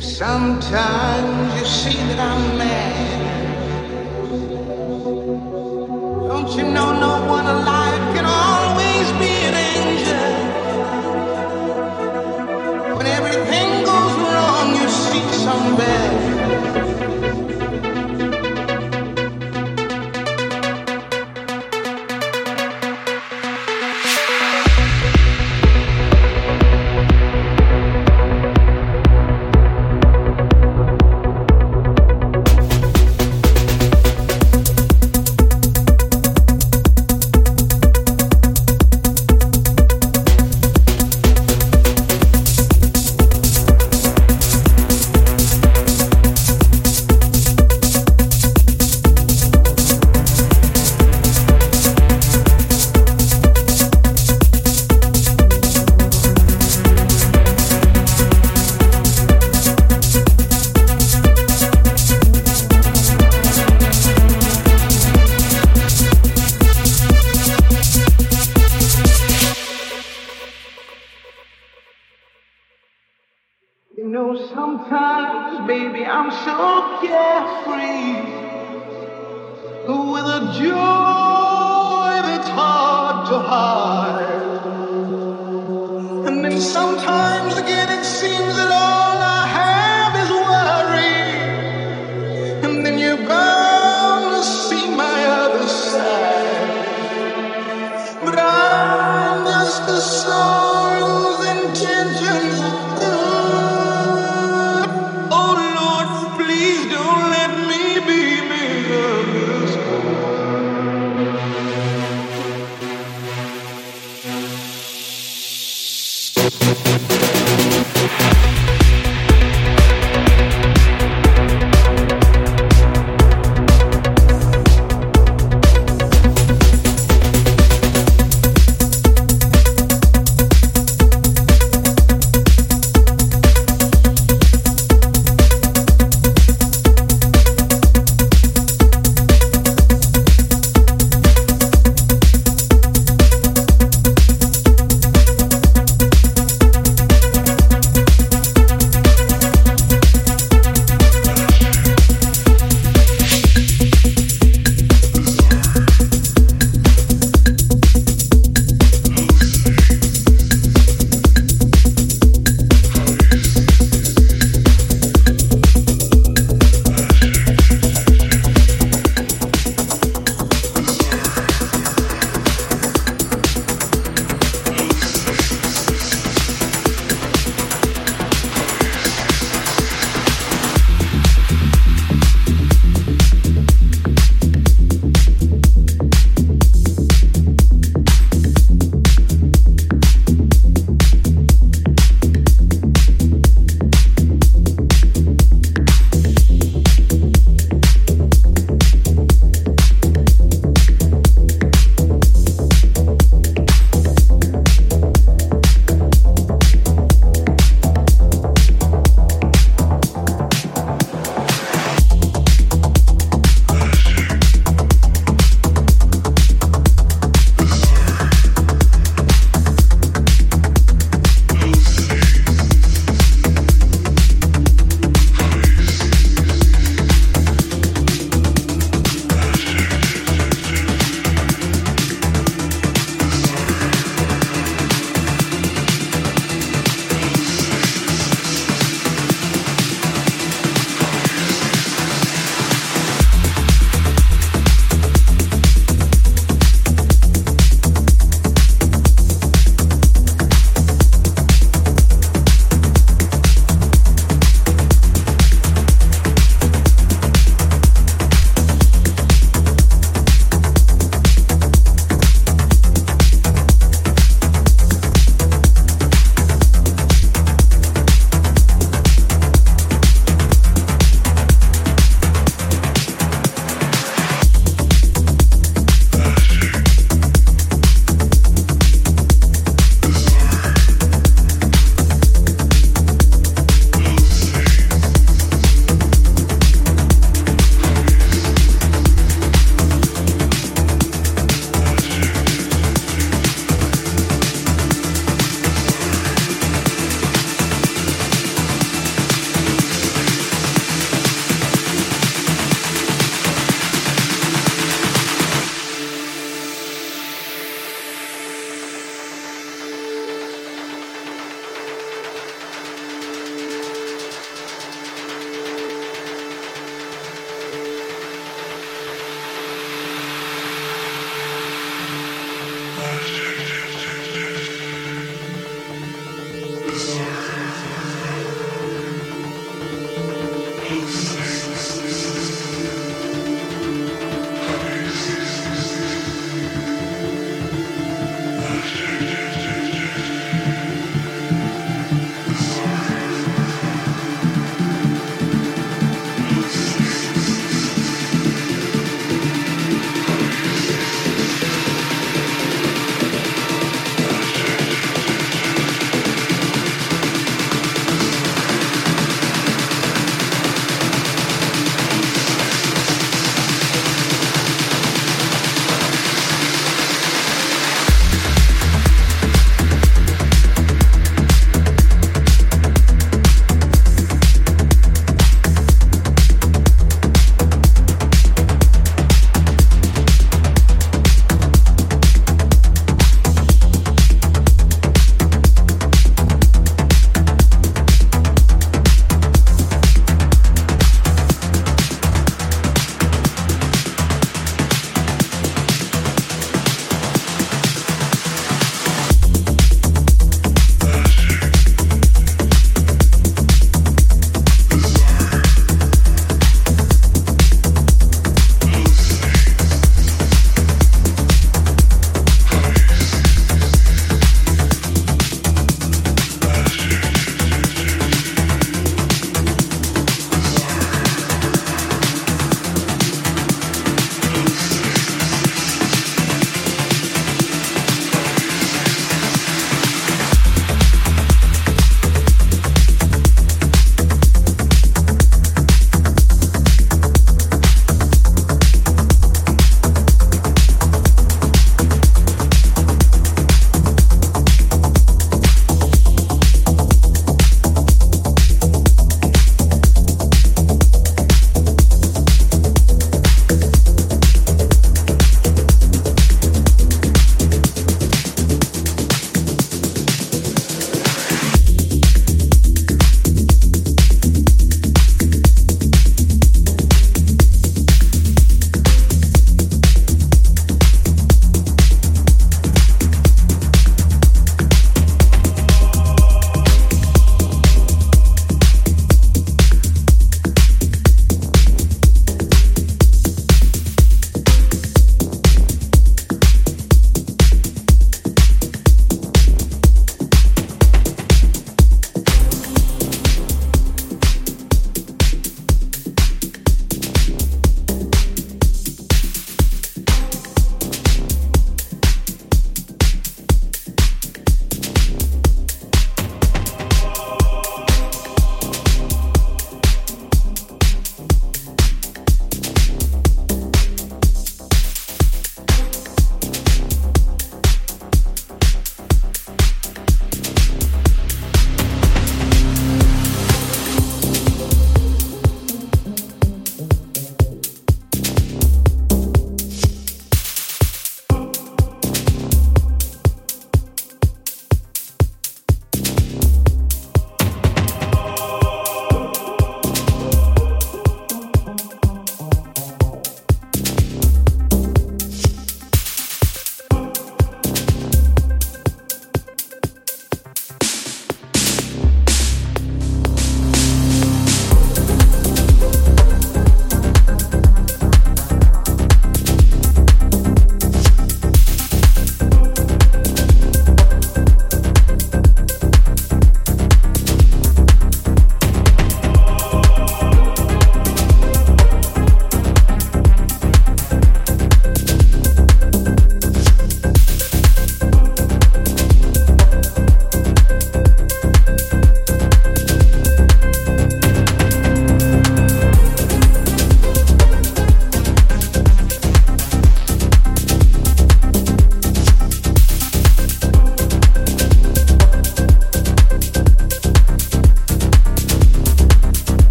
Sometimes you see that I'm that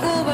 такого